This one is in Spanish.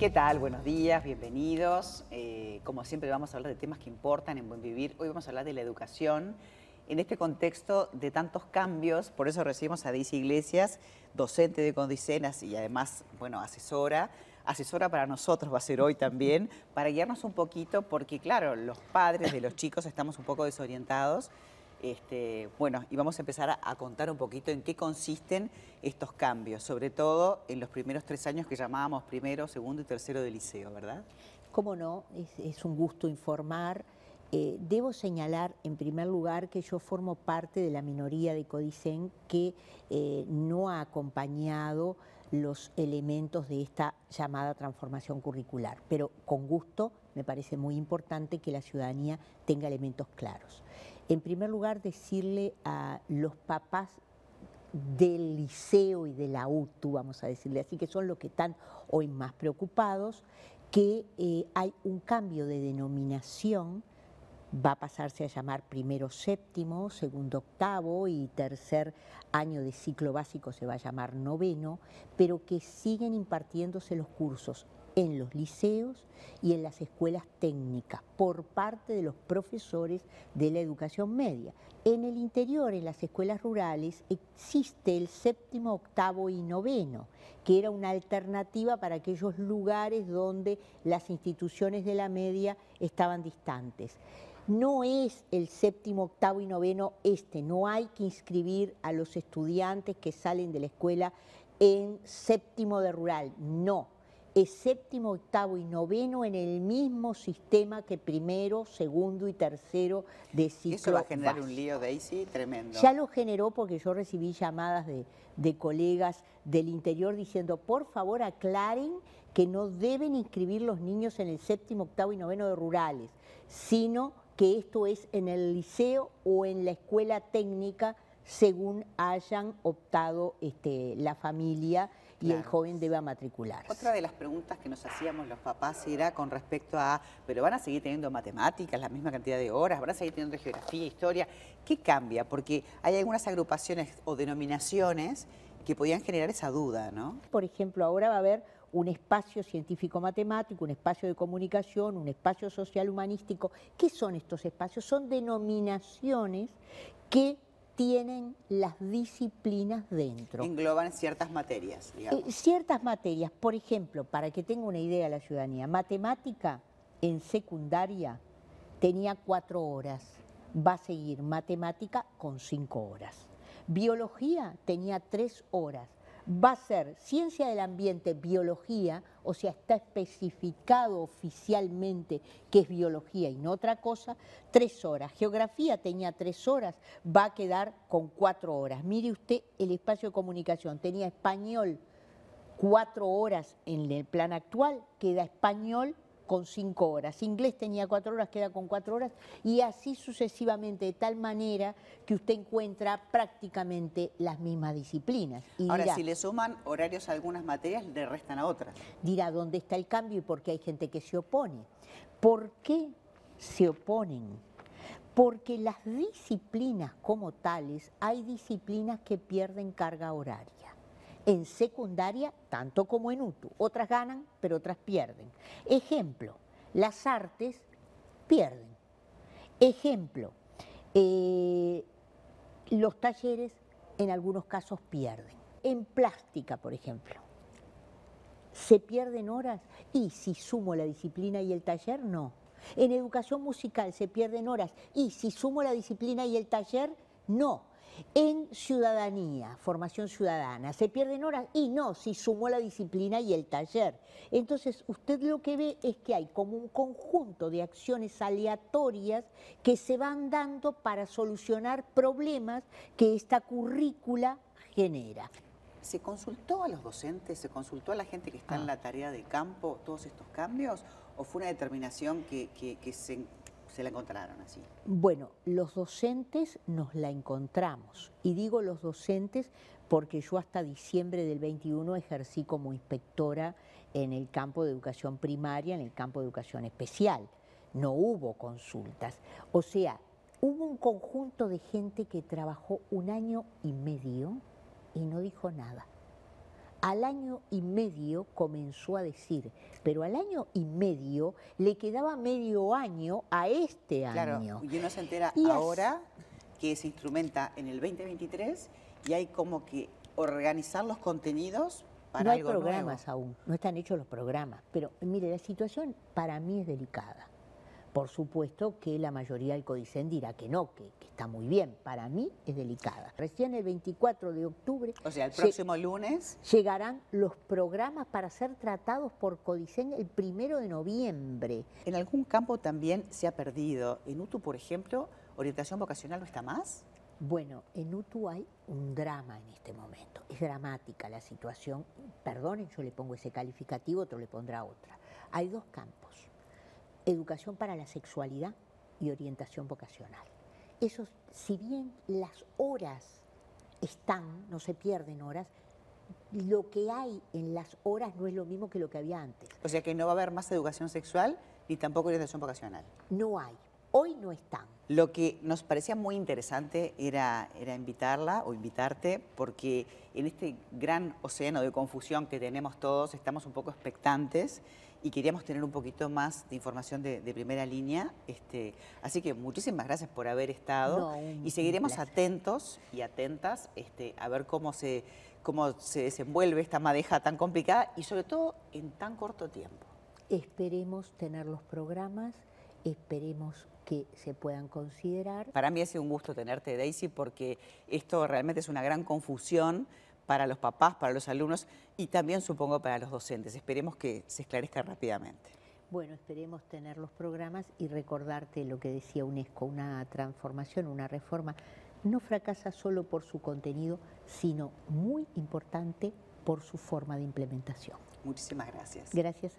¿Qué tal? Buenos días, bienvenidos. Eh, como siempre vamos a hablar de temas que importan en Buen Vivir. Hoy vamos a hablar de la educación en este contexto de tantos cambios. Por eso recibimos a Daisy Iglesias, docente de Condicenas y además, bueno, asesora. Asesora para nosotros va a ser hoy también, para guiarnos un poquito, porque claro, los padres de los chicos estamos un poco desorientados este, bueno, y vamos a empezar a, contar un poquito en qué consisten estos cambios, sobre todo en los primeros tres años que llamábamos primero, segundo y tercero de liceo, ¿verdad? Cómo no, es, un gusto informar. Eh, debo señalar, en primer lugar, que yo formo parte de la minoría de Codicen que eh, no ha acompañado los elementos de esta llamada transformación curricular, pero con gusto me parece muy importante que la ciudadanía tenga elementos claros. En primer lugar, decirle a los papás del liceo y de la UTU, vamos a decirle así, que son los que están hoy más preocupados, que eh, hay un cambio de denominación, va a pasarse a llamar primero séptimo, segundo octavo y tercer año de ciclo básico se va a llamar noveno, pero que siguen impartiéndose los cursos en los liceos y en las escuelas técnicas por parte de los profesores de la educación media. En el interior, en las escuelas rurales, existe el séptimo, octavo y noveno, que era una alternativa para aquellos lugares donde las instituciones de la media estaban distantes. No es el séptimo, octavo y noveno este, no hay que inscribir a los estudiantes que salen de la escuela en séptimo de rural, no es séptimo, octavo y noveno en el mismo sistema que primero, segundo y tercero de ciclo Eso va a generar un lío, Daisy, tremendo. Ya lo generó porque yo recibí llamadas de, de colegas del interior diciendo, por favor aclaren que no deben inscribir los niños en el séptimo, octavo y noveno de rurales, sino que esto es en el liceo o en la escuela técnica según hayan optado este, la familia y el joven debe matricular. Otra de las preguntas que nos hacíamos los papás era con respecto a, pero van a seguir teniendo matemáticas, la misma cantidad de horas, van a seguir teniendo geografía, historia. ¿Qué cambia? Porque hay algunas agrupaciones o denominaciones que podían generar esa duda, ¿no? Por ejemplo, ahora va a haber un espacio científico-matemático, un espacio de comunicación, un espacio social-humanístico. ¿Qué son estos espacios? Son denominaciones que tienen las disciplinas dentro. Engloban ciertas materias, digamos. Eh, ciertas materias, por ejemplo, para que tenga una idea la ciudadanía, matemática en secundaria tenía cuatro horas, va a seguir matemática con cinco horas. Biología tenía tres horas, va a ser ciencia del ambiente, biología, o sea, está especificado oficialmente que es biología y no otra cosa, tres horas. Geografía tenía tres horas, va a quedar con cuatro horas. Mire usted el espacio de comunicación, tenía español cuatro horas en el plan actual, queda español con cinco horas. Inglés tenía cuatro horas, queda con cuatro horas, y así sucesivamente, de tal manera que usted encuentra prácticamente las mismas disciplinas. Ahora, si le suman horarios a algunas materias, le restan a otras. Dirá dónde está el cambio y por qué hay gente que se opone. ¿Por qué se oponen? Porque las disciplinas como tales, hay disciplinas que pierden carga horaria en secundaria tanto como en UTU. Otras ganan, pero otras pierden. Ejemplo, las artes pierden. Ejemplo, eh, los talleres en algunos casos pierden. En plástica, por ejemplo, ¿se pierden horas? Y si sumo la disciplina y el taller, no. En educación musical se pierden horas. Y si sumo la disciplina y el taller, no. En ciudadanía, formación ciudadana, ¿se pierden horas? Y no, si sumó la disciplina y el taller. Entonces, usted lo que ve es que hay como un conjunto de acciones aleatorias que se van dando para solucionar problemas que esta currícula genera. ¿Se consultó a los docentes, se consultó a la gente que está en ah. la tarea de campo todos estos cambios? ¿O fue una determinación que, que se la encontraron así? Bueno, los docentes nos la encontramos. Y digo los docentes porque yo hasta diciembre del 21 ejercí como inspectora en el campo de educación primaria, en el campo de educación especial. No hubo consultas. O sea, hubo un conjunto de gente que trabajó un año y medio y no dijo nada. Al año y medio comenzó a decir, pero al año y medio le quedaba medio año a este Claro, año. y uno se entera Y ahora que se instrumenta en el 2023 y hay como que organizar los contenidos para no hay programas nuevo. aún, no están hechos los programas, pero mire, la situación para mí es delicada. Por supuesto que la mayoría del Codicen dirá que no, que, que está muy bien. Para mí es delicada. Recién el 24 de octubre O sea, el próximo lunes llegarán los programas para ser tratados por Codicen el primero de noviembre. en algún campo también se ha perdido. En UTU, por ejemplo, orientación vocacional no está más. Bueno, en UTU hay un drama en este momento. Es dramática la situación. Perdonen, yo le pongo ese calificativo, otro le pondrá otra. Hay dos campos. Educación para la sexualidad y orientación vocacional. Esos, si bien las horas están, no se pierden horas, lo que hay en las horas no es lo mismo que lo que había antes. O sea que no va a haber más educación sexual ni tampoco orientación vocacional. No hay. Hoy no están. Lo que nos parecía muy interesante era, era invitarla o invitarte, porque en este gran océano de confusión que tenemos todos, estamos un poco expectantes y queríamos tener un poquito más de información de, de primera línea. Este, así que muchísimas gracias por haber estado No, y seguiremos placer. atentos y atentas este, a ver cómo se, cómo se desenvuelve esta madeja tan complicada y sobre todo en tan corto tiempo. Esperemos tener los programas, esperemos que se puedan considerar. Para mí ha sido un gusto tenerte, Daisy, porque esto realmente es una gran confusión para los papás, para los alumnos y también supongo para los docentes. Esperemos que se esclarezca rápidamente. Bueno, esperemos tener los programas y recordarte lo que decía UNESCO, una transformación, una reforma, no fracasa solo por su contenido, sino muy importante por su forma de implementación. Muchísimas gracias. Gracias a